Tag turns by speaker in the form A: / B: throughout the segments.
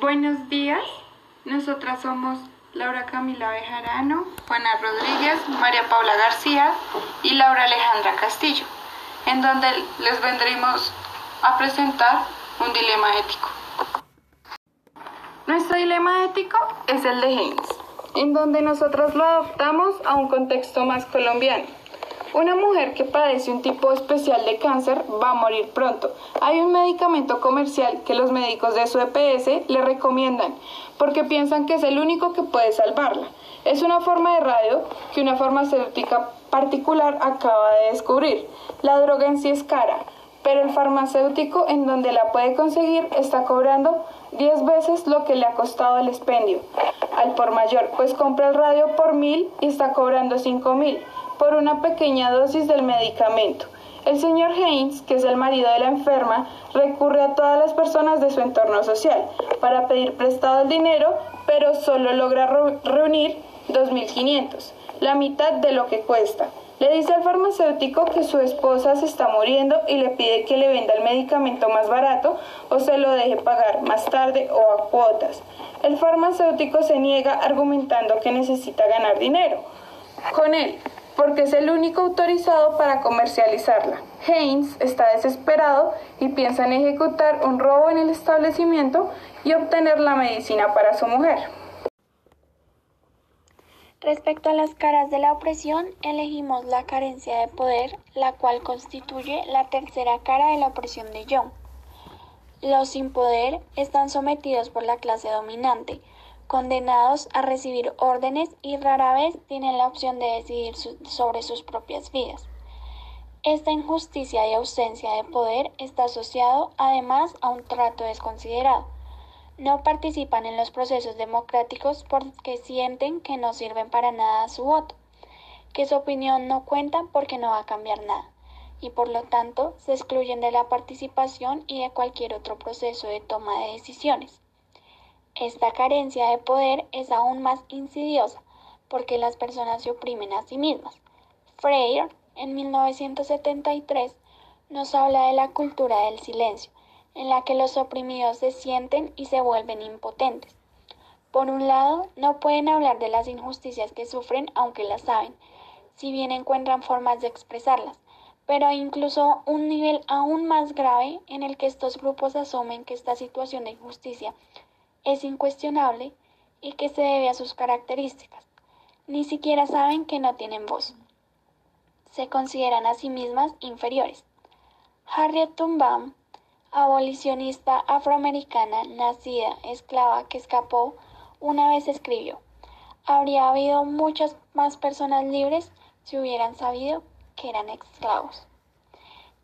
A: Buenos días, nosotras somos Laura Camila Bejarano, Juana Rodríguez, María Paula García y Laura Alejandra Castillo, en donde les vendremos a presentar un dilema ético. Nuestro dilema ético es el de Haynes, en donde nosotros lo adoptamos a un contexto más colombiano. Una mujer que padece un tipo especial de cáncer va a morir pronto. Hay un medicamento comercial que los médicos de su EPS le recomiendan porque piensan que es el único que puede salvarla. Es una forma de radio que una farmacéutica particular acaba de descubrir. La droga en sí es cara, pero el farmacéutico en donde la puede conseguir está cobrando 10 veces lo que le ha costado el expendio al por mayor, pues compra el radio por mil y está cobrando cinco mil por una pequeña dosis del medicamento. El señor Haynes, que es el marido de la enferma, recurre a todas las personas de su entorno social para pedir prestado el dinero, pero solo logra reunir 2.500, la mitad de lo que cuesta. Le dice al farmacéutico que su esposa se está muriendo y le pide que le venda el medicamento más barato o se lo deje pagar más tarde o a cuotas. El farmacéutico se niega argumentando que necesita ganar dinero. Con él, porque es el único autorizado para comercializarla. Haynes está desesperado y piensa en ejecutar un robo en el establecimiento y obtener la medicina para su mujer.
B: Respecto a las caras de la opresión, elegimos la carencia de poder, la cual constituye la tercera cara de la opresión de Young. Los sin poder están sometidos por la clase dominante, condenados a recibir órdenes y rara vez tienen la opción de decidir sobre sus propias vidas. Esta injusticia y ausencia de poder está asociado además a un trato desconsiderado. No participan en los procesos democráticos porque sienten que no sirven para nada su voto, que su opinión no cuenta porque no va a cambiar nada, y por lo tanto se excluyen de la participación y de cualquier otro proceso de toma de decisiones. Esta carencia de poder es aún más insidiosa porque las personas se oprimen a sí mismas. Freire, en 1973, nos habla de la cultura del silencio, en la que los oprimidos se sienten y se vuelven impotentes. Por un lado, no pueden hablar de las injusticias que sufren aunque las saben, si bien encuentran formas de expresarlas, pero hay incluso un nivel aún más grave en el que estos grupos asumen que esta situación de injusticia es incuestionable y que se debe a sus características. Ni siquiera saben que no tienen voz. Se consideran a sí mismas inferiores. Harriet Tubman, abolicionista afroamericana nacida esclava que escapó, una vez escribió, habría habido muchas más personas libres si hubieran sabido que eran esclavos.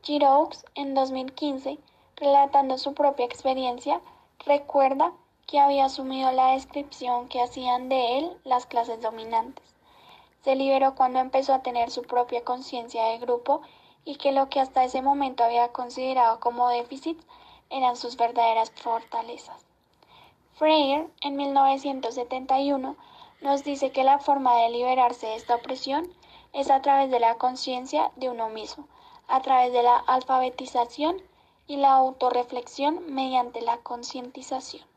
B: Giroux, en 2015, relatando su propia experiencia, recuerda que había asumido la descripción que hacían de él las clases dominantes. Se liberó cuando empezó a tener su propia conciencia de grupo y que lo que hasta ese momento había considerado como déficits eran sus verdaderas fortalezas. Freire, en 1971, nos dice que la forma de liberarse de esta opresión es a través de la conciencia de uno mismo, a través de la alfabetización y la autorreflexión mediante la concientización.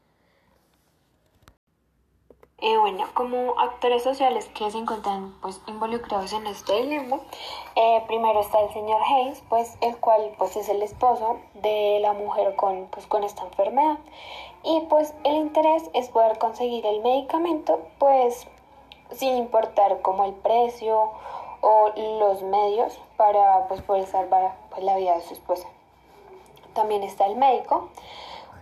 C: Eh, bueno, como actores sociales que se encuentran pues involucrados en este dilema, eh, primero está el señor Hayes, pues el cual pues es el esposo de la mujer con, pues, con esta enfermedad y pues el interés es poder conseguir el medicamento pues sin importar como el precio o los medios para pues poder salvar pues, la vida de su esposa. También está el médico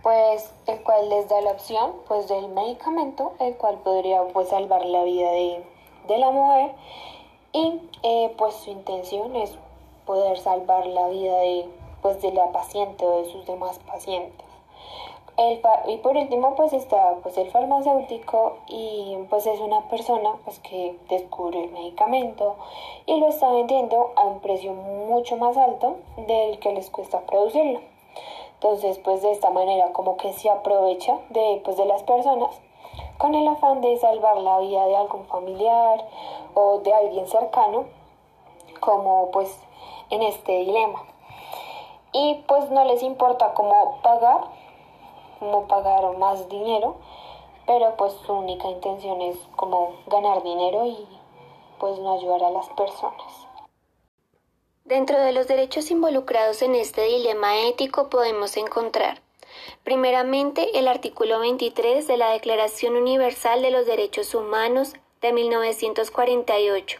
C: pues el cual les da la opción pues del medicamento el cual podría pues salvar la vida de, la mujer. Y eh, pues su intención es poder salvar la vida de pues de la paciente o de sus demás pacientes. El, y por último pues está pues el farmacéutico y pues es una persona pues que descubre el medicamento y lo está vendiendo a un precio mucho más alto del que les cuesta producirlo entonces, pues de esta manera como que se aprovecha de, pues, de las personas con el afán de salvar la vida de algún familiar o de alguien cercano, como pues en este dilema. Y pues no les importa cómo pagar como pagar más dinero, pero pues su única intención es como ganar dinero y pues no ayudar a las personas.
D: Dentro de los derechos involucrados en este dilema ético podemos encontrar Primeramente, el artículo 23 de la Declaración Universal de los Derechos Humanos de 1948,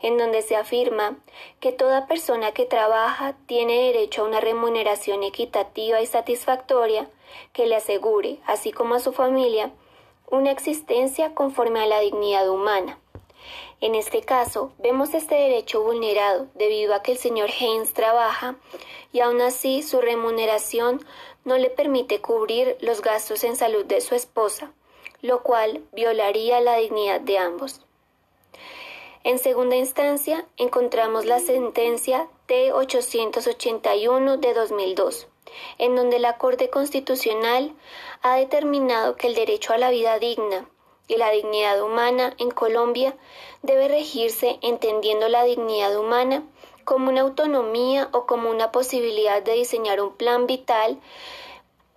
D: en donde se afirma que toda persona que trabaja tiene derecho a una remuneración equitativa y satisfactoria que le asegure, así como a su familia, una existencia conforme a la dignidad humana. En este caso, vemos este derecho vulnerado debido a que el señor Haynes trabaja y aún así su remuneración no le permite cubrir los gastos en salud de su esposa, lo cual violaría la dignidad de ambos. En segunda instancia, encontramos la sentencia T-881 de 2002, en donde la Corte Constitucional ha determinado que el derecho a la vida digna y la dignidad humana en Colombia debe regirse entendiendo la dignidad humana como una autonomía o como una posibilidad de diseñar un plan vital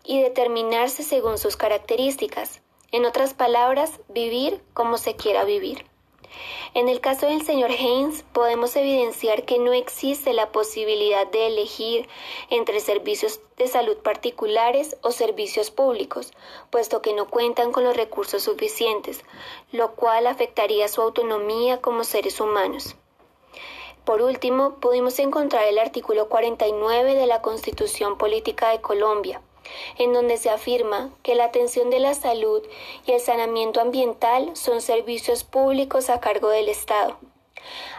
D: y determinarse según sus características. En otras palabras, vivir como se quiera vivir. En el caso del señor Haynes, podemos evidenciar que no existe la posibilidad de elegir entre servicios de salud particulares o servicios públicos, puesto que no cuentan con los recursos suficientes, lo cual afectaría su autonomía como seres humanos. Por último, pudimos encontrar el artículo 49 de la Constitución Política de Colombia, en donde se afirma que la atención de la salud y el saneamiento ambiental son servicios públicos a cargo del Estado.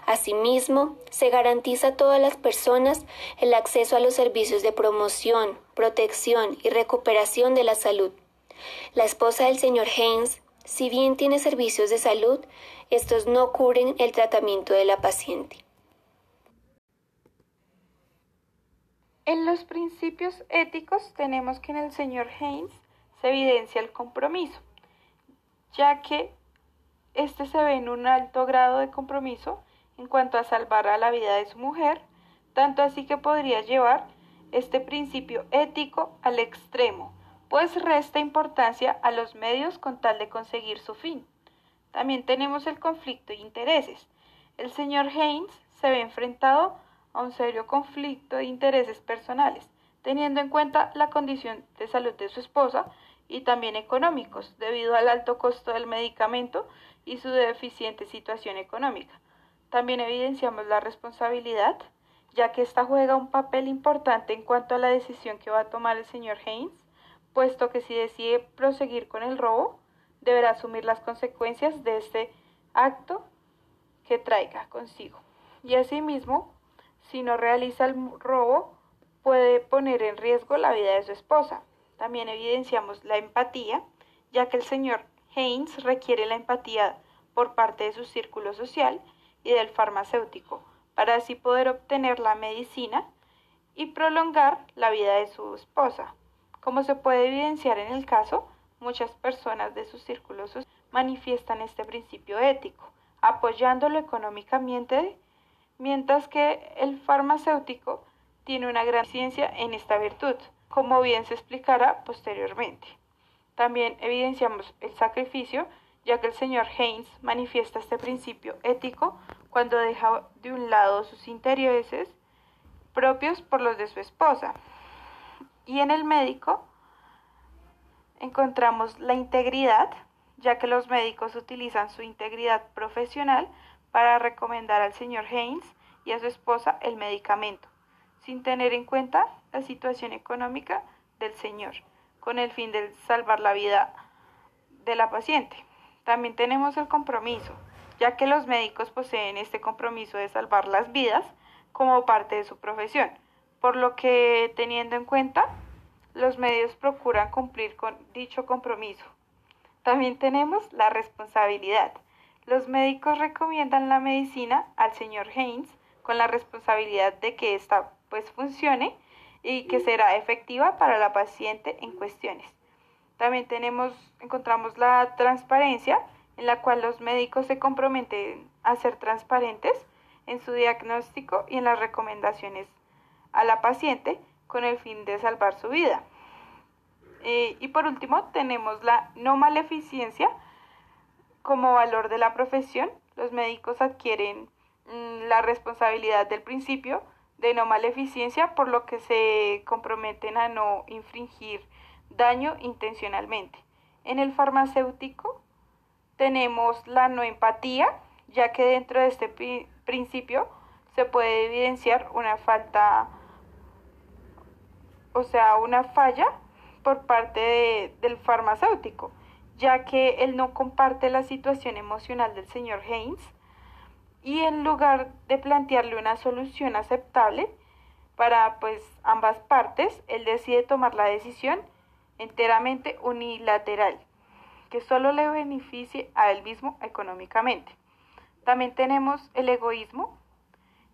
D: Asimismo, se garantiza a todas las personas el acceso a los servicios de promoción, protección y recuperación de la salud. La esposa del señor Haynes, si bien tiene servicios de salud, estos no cubren el tratamiento de la paciente.
A: En los principios éticos tenemos que en el señor Haynes se evidencia el compromiso, ya que este se ve en un alto grado de compromiso en cuanto a salvar a la vida de su mujer, tanto así que podría llevar este principio ético al extremo, pues resta importancia a los medios con tal de conseguir su fin. También tenemos el conflicto de intereses. El señor Haynes se ve enfrentado a un serio conflicto de intereses personales, teniendo en cuenta la condición de salud de su esposa y también económicos, debido al alto costo del medicamento y su deficiente situación económica. También evidenciamos la responsabilidad, ya que ésta juega un papel importante en cuanto a la decisión que va a tomar el señor Haynes, puesto que si decide proseguir con el robo, deberá asumir las consecuencias de este acto que traiga consigo. Y asimismo, si no realiza el robo, puede poner en riesgo la vida de su esposa. También evidenciamos la empatía, ya que el señor Haynes requiere la empatía por parte de su círculo social y del farmacéutico, para así poder obtener la medicina y prolongar la vida de su esposa. Como se puede evidenciar en el caso, muchas personas de su círculo social manifiestan este principio ético, apoyándolo económicamente mientras que el farmacéutico tiene una gran ciencia en esta virtud, como bien se explicará posteriormente. También evidenciamos el sacrificio, ya que el señor Haynes manifiesta este principio ético cuando deja de un lado sus intereses propios por los de su esposa. Y en el médico encontramos la integridad, ya que los médicos utilizan su integridad profesional para recomendar al señor Haynes y a su esposa el medicamento, sin tener en cuenta la situación económica del señor, con el fin de salvar la vida de la paciente. También tenemos el compromiso, ya que los médicos poseen este compromiso de salvar las vidas como parte de su profesión, por lo que teniendo en cuenta, los medios procuran cumplir con dicho compromiso. También tenemos la responsabilidad, los médicos recomiendan la medicina al señor Haynes con la responsabilidad de que ésta pues funcione y que será efectiva para la paciente en cuestiones. También tenemos, encontramos la transparencia en la cual los médicos se comprometen a ser transparentes en su diagnóstico y en las recomendaciones a la paciente con el fin de salvar su vida. Eh, y por último tenemos la no maleficencia como valor de la profesión. Los médicos adquieren mm, la responsabilidad del principio de no maleficencia por lo que se comprometen a no infringir daño intencionalmente. En el farmacéutico tenemos la no empatía, ya que dentro de este principio se puede evidenciar una falta, o sea, una falla por parte del farmacéutico, ya que él no comparte la situación emocional del señor Haynes y en lugar de plantearle una solución aceptable para pues ambas partes, él decide tomar la decisión enteramente unilateral, que solo le beneficie a él mismo económicamente. También tenemos el egoísmo,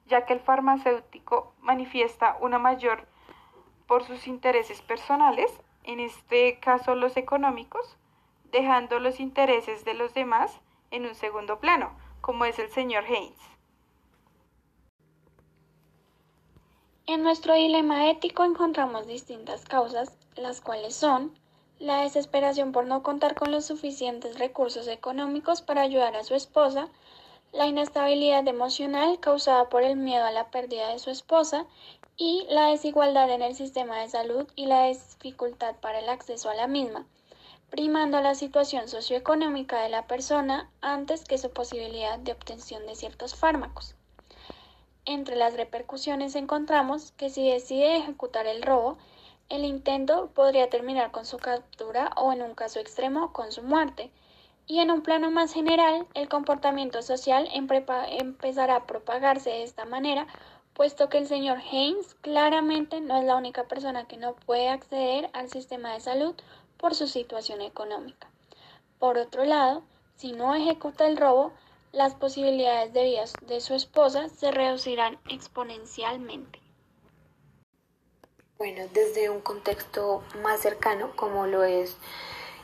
A: ya que el farmacéutico manifiesta una mayor por sus intereses personales, en este caso los económicos, dejando los intereses de los demás en un segundo plano, como es el señor Haynes.
B: En nuestro dilema ético encontramos distintas causas, las cuales son la desesperación por no contar con los suficientes recursos económicos para ayudar a su esposa, la inestabilidad emocional causada por el miedo a la pérdida de su esposa y la desigualdad en el sistema de salud y la dificultad para el acceso a la misma, primando la situación socioeconómica de la persona antes que su posibilidad de obtención de ciertos fármacos. Entre las repercusiones encontramos que si decide ejecutar el robo, el intento podría terminar con su captura o en un caso extremo con su muerte, y en un plano más general, el comportamiento social empezará a propagarse de esta manera, puesto que el señor Haynes claramente no es la única persona que no puede acceder al sistema de salud por su situación económica. Por otro lado, si no ejecuta el robo, las posibilidades de vida de su esposa se reducirán exponencialmente.
C: Bueno, desde un contexto más cercano, como lo es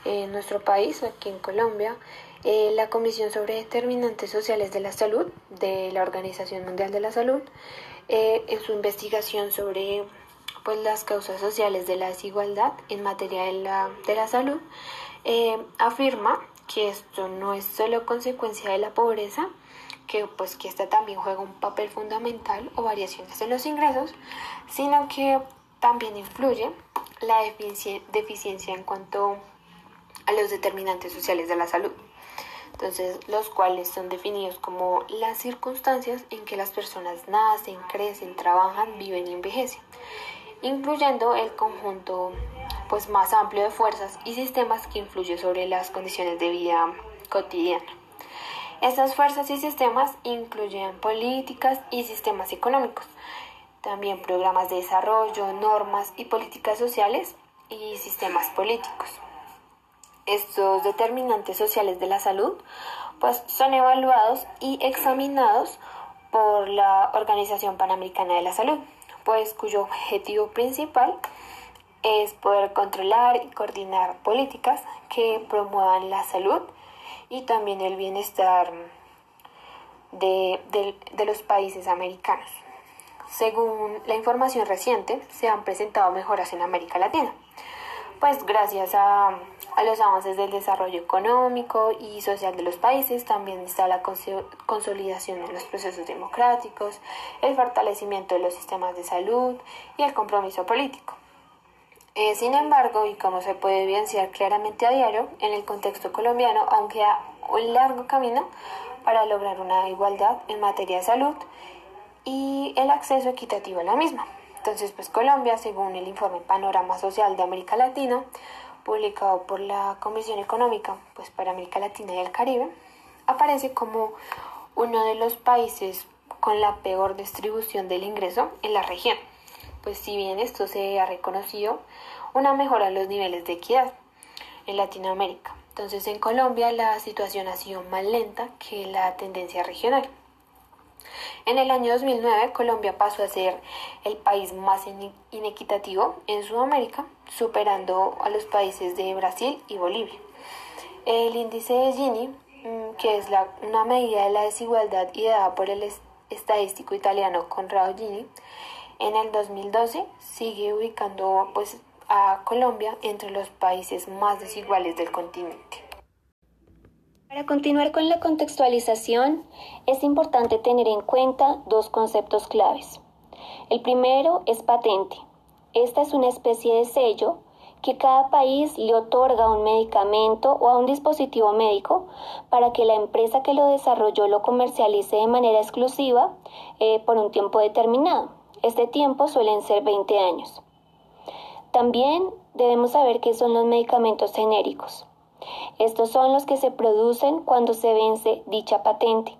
C: en nuestro país, aquí en Colombia, eh, la Comisión sobre Determinantes Sociales de la Salud de la Organización Mundial de la Salud, eh, en su investigación sobre pues, las causas sociales de la desigualdad en materia de la, de la salud, eh, afirma que esto no es solo consecuencia de la pobresa, que pues que esta también juega un papel fundamental o variaciones en los ingresos, sino que también influye la deficiencia en cuanto a los determinantes sociales de la salud. Entonces, los cuales son definidos como las circunstancias en que las personas nacen, crecen, trabajan, viven y envejecen, incluyendo el conjunto pues más amplio de fuerzas y sistemas que influyen sobre las condiciones de vida cotidiana. Estas fuerzas y sistemas incluyen políticas y sistemas económicos, también programas de desarrollo, normas y políticas sociales y sistemas políticos. Estos determinantes sociales de la salud pues son evaluados y examinados por la Organización Panamericana de la Salud, pues cuyo objetivo principal es poder controlar y coordinar políticas que promuevan la salud y también el bienestar de, los países americanos. Según la información reciente, se han presentado mejoras en América Latina, pues gracias a, a los avances del desarrollo económico y social de los países, también está la consolidación de los procesos democráticos, el fortalecimiento de los sistemas de salud y el compromiso político. Eh, sin embargo, y como se puede evidenciar claramente a diario, en el contexto colombiano aún queda un largo camino para lograr una igualdad en materia de salud y el acceso equitativo a la misma. Entonces, pues Colombia, según el informe Panorama Social de América Latina, publicado por la Comisión Económica pues, para América Latina y el Caribe, aparece como uno de los países con la peor distribución del ingreso en la región pues si bien esto se ha reconocido, una mejora en los niveles de equidad en Latinoamérica. Entonces en Colombia la situación ha sido más lenta que la tendencia regional. En el año 2009 Colombia pasó a ser el país más inequitativo en Sudamérica, superando a los países de Brasil y Bolivia. El índice de Gini, mm, que es una medida de la desigualdad ideada por el estadístico italiano Conrado Gini, en el 2012 sigue ubicando pues a Colombia entre los países más desiguales del continente.
D: Para continuar con la contextualización, es importante tener en cuenta dos conceptos claves. El primero es patente. Esta es una especie de sello que cada país le otorga a un medicamento o a un dispositivo médico para que la empresa que lo desarrolló lo comercialice de manera exclusiva eh, por un tiempo determinado. Este tiempo suelen ser 20 años. También debemos saber qué son los medicamentos genéricos. Estos son los que se producen cuando se vence dicha patente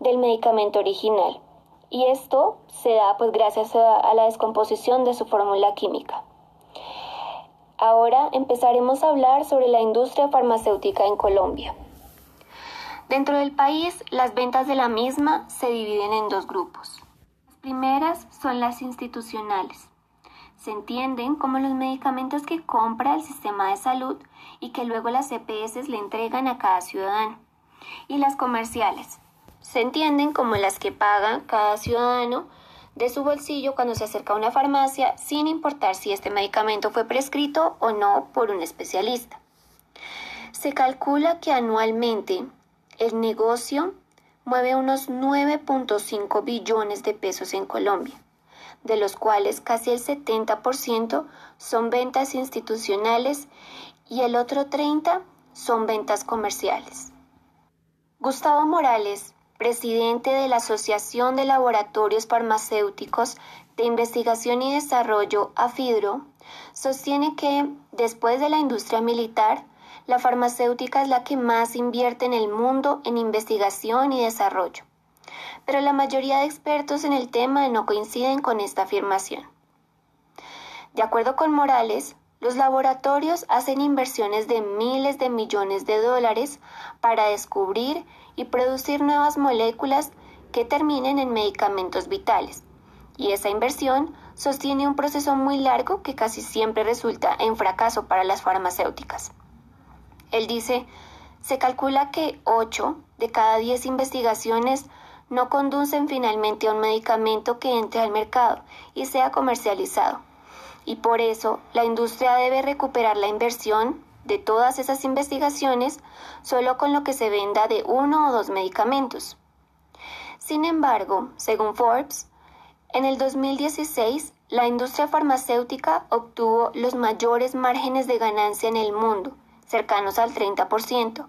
D: del medicamento original. Y esto se da pues gracias a la descomposición de su fórmula química. Ahora empezaremos a hablar sobre la industria farmacéutica en Colombia. Dentro del país, las ventas de la misma se dividen en dos grupos. Las primeras son las institucionales. Se entienden como los medicamentos que compra el sistema de salud y que luego las EPS le entregan a cada ciudadano. Y las comerciales. Se entienden como las que paga cada ciudadano de su bolsillo cuando se acerca a una farmacia sin importar si este medicamento fue prescrito o no por un especialista. Se calcula que anualmente el negocio mueve unos 9.5 billones de pesos en Colombia, de los cuales casi el 70% son ventas institucionales y el otro 30% son ventas comerciales. Gustavo Morales, presidente de la Asociación de Laboratorios Farmacéuticos de Investigación y Desarrollo, AFIDRO, sostiene que, después de la industria militar, la farmacéutica es la que más invierte en el mundo en investigación y desarrollo. Pero la mayoría de expertos en el tema no coinciden con esta afirmación. De acuerdo con Morales, los laboratorios hacen inversiones de miles de millones de dólares para descubrir y producir nuevas moléculas que terminen en medicamentos vitales. Y esa inversión sostiene un proceso muy largo que casi siempre resulta en fracaso para las farmacéuticas. Él dice, se calcula que 8 de cada 10 investigaciones no conducen finalmente a un medicamento que entre al mercado y sea comercializado. Y por eso la industria debe recuperar la inversión de todas esas investigaciones solo con lo que se venda de uno o dos medicamentos. Sin embargo, según Forbes, en el 2016 la industria farmacéutica obtuvo los mayores márgenes de ganancia en el mundo, cercanos al 30%,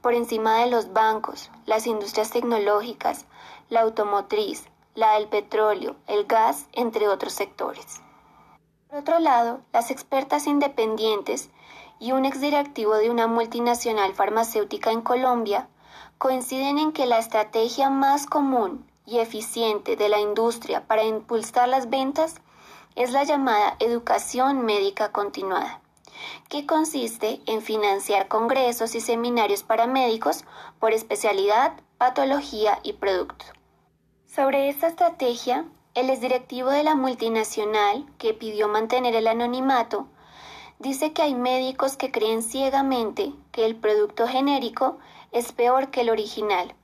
D: por encima de los bancos, las industrias tecnológicas, la automotriz, la del petróleo, el gas, entre otros sectores. Por otro lado, las expertas independientes y un exdirectivo de una multinacional farmacéutica en Colombia coinciden en que la estrategia más común y eficiente de la industria para impulsar las ventas es la llamada educación médica continuada, que consiste en financiar congresos y seminarios para médicos por especialidad, patología y producto. Sobre esta estrategia, el exdirectivo de la multinacional, que pidió mantener el anonimato, dice que hay médicos que creen ciegamente que el producto genérico es peor que el original,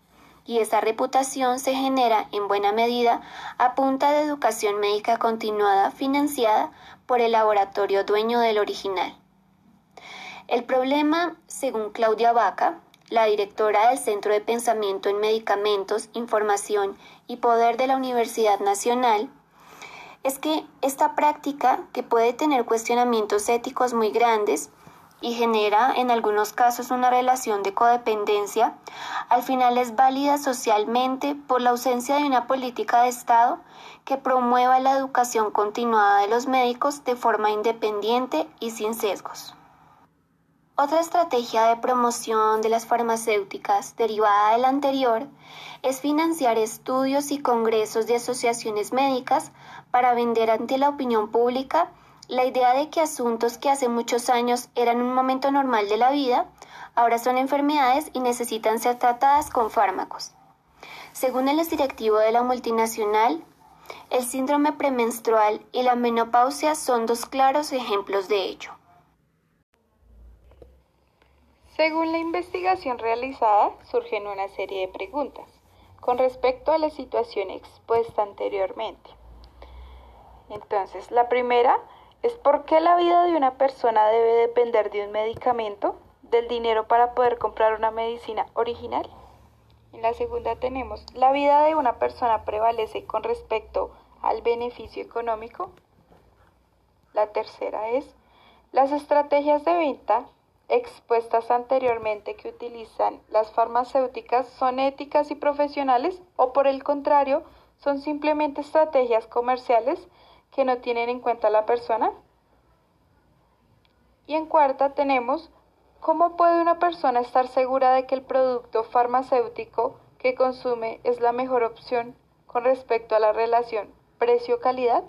D: y esa reputación se genera en buena medida a punta de educación médica continuada financiada por el laboratorio dueño del original. El problema, según Claudia Vaca, la directora del Centro de Pensamiento en Medicamentos, Información y Poder de la Universidad Nacional, es que esta práctica, que puede tener cuestionamientos éticos muy grandes y genera en algunos casos una relación de codependencia, al final es válida socialmente por la ausencia de una política de Estado que promueva la educación continuada de los médicos de forma independiente y sin sesgos. Otra estrategia de promoción de las farmacéuticas derivada de la anterior es financiar estudios y congresos de asociaciones médicas para vender ante la opinión pública la idea de que asuntos que hace muchos años eran un momento normal de la vida, ahora son enfermedades y necesitan ser tratadas con fármacos. Según el directivo de la multinacional, el síndrome premenstrual y la menopausia son dos claros ejemplos de ello.
A: Según la investigación realizada, surgen una serie de preguntas con respecto a la situación expuesta anteriormente. Entonces, la primera es por qué la vida de una persona debe depender de un medicamento, del dinero para poder comprar una medicina original. En la segunda tenemos, la vida de una persona prevalece con respecto al beneficio económico. La tercera es, las estrategias de venta expuestas anteriormente que utilizan las farmacéuticas son éticas y profesionales o por el contrario son simplemente estrategias comerciales que no tienen en cuenta a la persona. Y en cuarta tenemos ¿Cómo puede una persona estar segura de que el producto farmacéutico que consume es la mejor opción con respecto a la relación precio-calidad?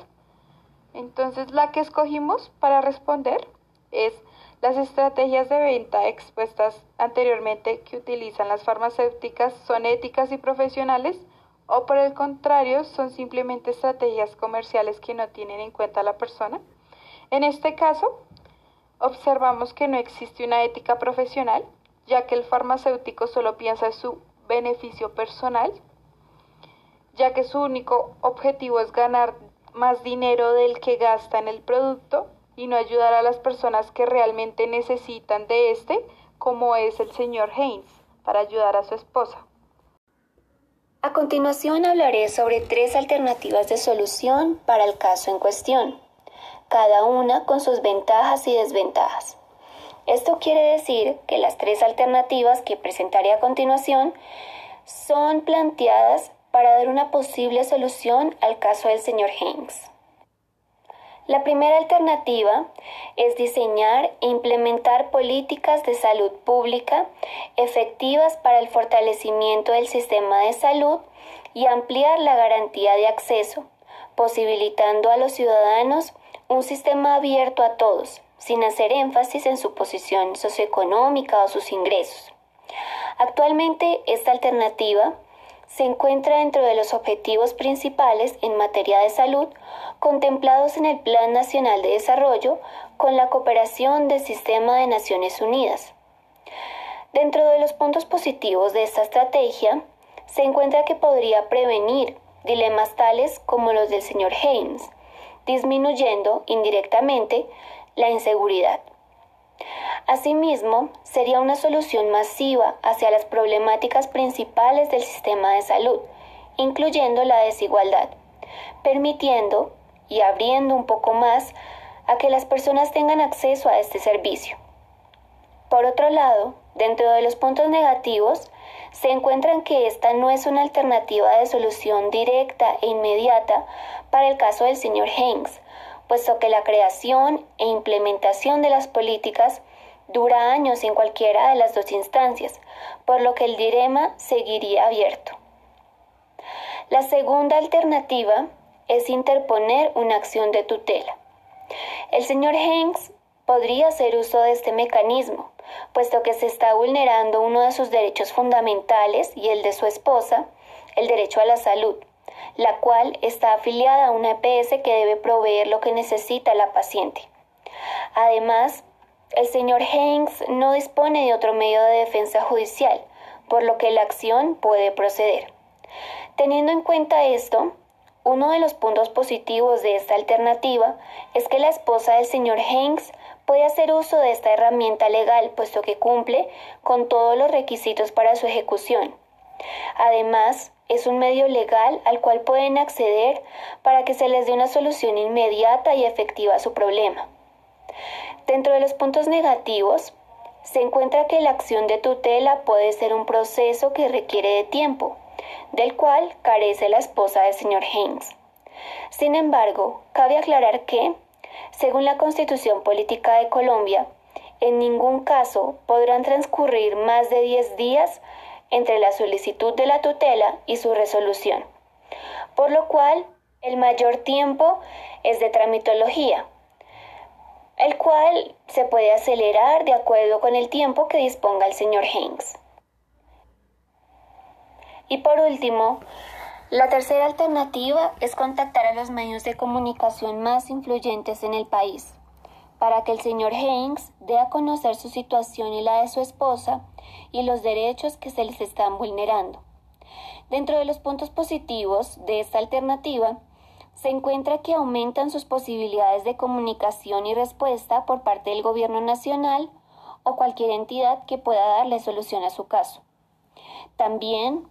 A: Entonces la que escogimos para responder es las estrategias de venta expuestas anteriormente que utilizan las farmacéuticas son éticas y profesionales o por el contrario son simplemente estrategias comerciales que no tienen en cuenta a la persona. En este caso, observamos que no existe una ética profesional, ya que el farmacéutico solo piensa en su beneficio personal, ya que su único objetivo es ganar más dinero del que gasta en el producto y no ayudar a las personas que realmente necesitan de este, como es el señor Haynes, para ayudar a su esposa.
D: A continuación hablaré sobre tres alternativas de solución para el caso en cuestión cada una con sus ventajas y desventajas. Esto quiere decir que las tres alternativas que presentaré a continuación son planteadas para dar una posible solución al caso del señor Hanks. La primera alternativa es diseñar e implementar políticas de salud pública efectivas para el fortalecimiento del sistema de salud y ampliar la garantía de acceso, posibilitando a los ciudadanos un sistema abierto a todos, sin hacer énfasis en su posición socioeconómica o sus ingresos. Actualmente esta alternativa se encuentra dentro de los objetivos principales en materia de salud contemplados en el Plan Nacional de Desarrollo con la cooperación del Sistema de Naciones Unidas. Dentro de los puntos positivos de esta estrategia se encuentra que podría prevenir dilemas tales como los del señor Haynes, disminuyendo indirectamente la inseguridad. Asimismo, sería una solución masiva hacia las problemáticas principales del sistema de salud, incluyendo la desigualdad, permitiendo y abriendo un poco más a que las personas tengan acceso a este servicio. Por otro lado, dentro de los puntos negativos, se encuentran que esta no es una alternativa de solución directa e inmediata para el caso del señor Hanks, puesto que la creación e implementación de las políticas dura años en cualquiera de las dos instancias, por lo que el dilema seguiría abierto. La segunda alternativa es interponer una acción de tutela. El señor Hanks podría hacer uso de este mecanismo, puesto que se está vulnerando uno de sus derechos fundamentales y el de su esposa, el derecho a la salud la cual está afiliada a una EPS que debe proveer lo que necesita la paciente. Además, el señor Hanks no dispone de otro medio de defensa judicial, por lo que la acción puede proceder. Teniendo en cuenta esto, uno de los puntos positivos de esta alternativa es que la esposa del señor Hanks puede hacer uso de esta herramienta legal, puesto que cumple con todos los requisitos para su ejecución. Además, es un medio legal al cual pueden acceder para que se les dé una solución inmediata y efectiva a su problema. Dentro de los puntos negativos, se encuentra que la acción de tutela puede ser un proceso que requiere de tiempo, del cual carece la esposa del señor Haynes. Sin embargo, cabe aclarar que, según la Constitución Política de Colombia, en ningún caso podrán transcurrir más de 10 días entre la solicitud de la tutela y su resolución, por lo cual el mayor tiempo es de tramitología, el cual se puede acelerar de acuerdo con el tiempo que disponga el señor Hanks. Y por último, la tercera alternativa es contactar a los medios de comunicación más influyentes en el país, para que el señor Hanks dé a conocer su situación y la de su esposa y los derechos que se les están vulnerando. Dentro de los puntos positivos de esta alternativa, se encuentra que aumentan sus posibilidades de comunicación y respuesta por parte del gobierno nacional o cualquier entidad que pueda darle solución a su caso. También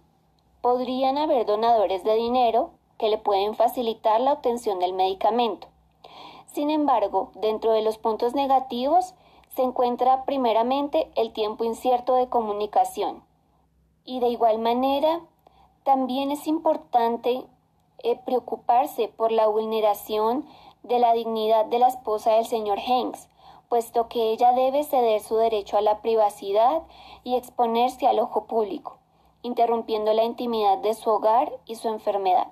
D: podrían haber donadores de dinero que le pueden facilitar la obtención del medicamento. Sin embargo, dentro de los puntos negativos se encuentra primeramente el tiempo incierto de comunicación. Y de igual manera, también es importante eh, preocuparse por la vulneración de la dignidad de la esposa del señor Hanks, puesto que ella debe ceder su derecho a la privacidad y exponerse al ojo público, interrumpiendo la intimidad de su hogar y su enfermedad.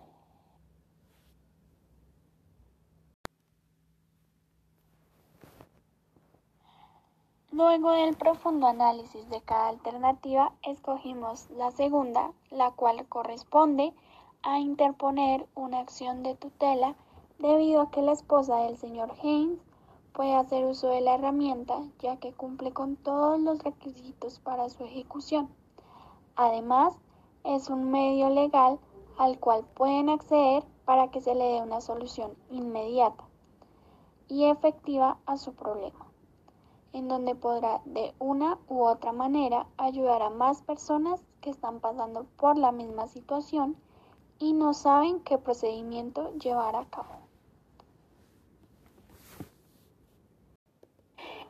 B: Luego del profundo análisis de cada alternativa, escogimos la segunda, la cual corresponde a interponer una acción de tutela debido a que la esposa del señor Haynes puede hacer uso de la herramienta ya que cumple con todos los requisitos para su ejecución. Además, es un medio legal al cual pueden acceder para que se le dé una solución inmediata y efectiva a su problema, en donde podrá de una u otra manera ayudar a más personas que están pasando por la misma situación y no saben qué procedimiento llevar a cabo.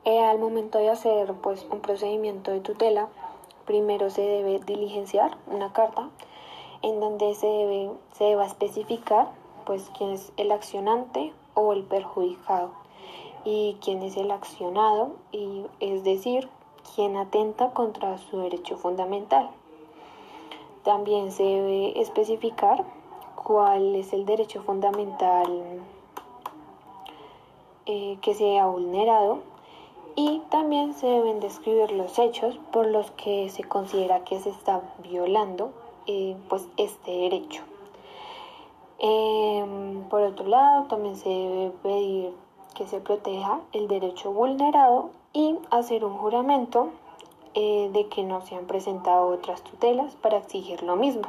C: Eh, al momento de hacer pues, un procedimiento de tutela, primero se debe diligenciar una carta en donde se, debe, se a especificar pues, quién es el accionante o el perjudicado y quién es el accionado, y, es decir, quién atenta contra su derecho fundamental. También se debe especificar cuál es el derecho fundamental eh, que se ha vulnerado y también se deben describir los hechos por los que se considera que se está violando eh, pues este derecho. Em, por otro lado, también se debe pedir que se proteja el derecho vulnerado y hacer un juramento eh, de que no se han presentado otras tutelas para exigir lo mismo.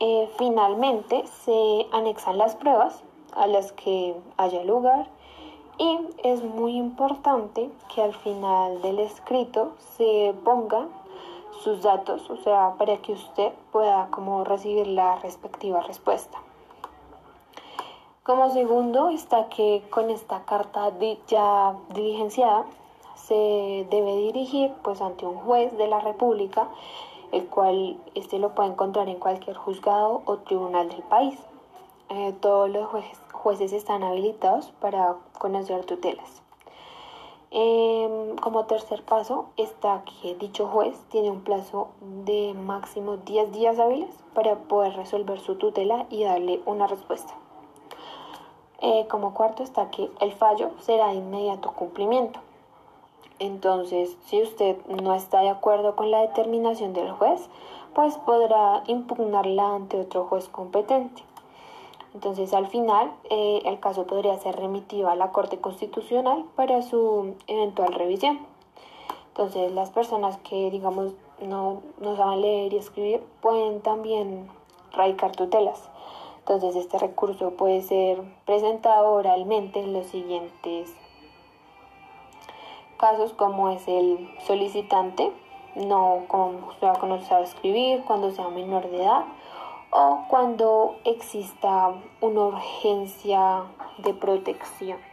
C: Eh, finalmente se anexan las pruebas a las que haya lugar y es muy importante que al final del escrito se pongan sus datos, o sea, para que usted pueda como recibir la respectiva respuesta. Como segundo está que con esta carta ya diligenciada se debe dirigir pues ante un juez de la República, el cual este lo puede encontrar en cualquier juzgado o tribunal del país. Eh, todos los jueces, están habilitados para conocer tutelas. Em, como tercer paso está que dicho juez tiene un plazo de máximo 10 días hábiles para poder resolver su tutela y darle una respuesta. Eh, como cuarto está que el fallo será de inmediato cumplimiento. Entonces, si usted no está de acuerdo con la determinación del juez, pues podrá impugnarla ante otro juez competente. Entonces, al final, eh, el caso podría ser remitido a la Corte Constitucional para su eventual revisión. Entonces, las personas que, digamos, no, no saben leer y escribir pueden también radicar tutelas. Entonces, este recurso puede ser presentado oralmente en los siguientes casos como es el solicitante, no cuando sabe escribir, cuando sea menor de edad o cuando exista una urgencia de protección.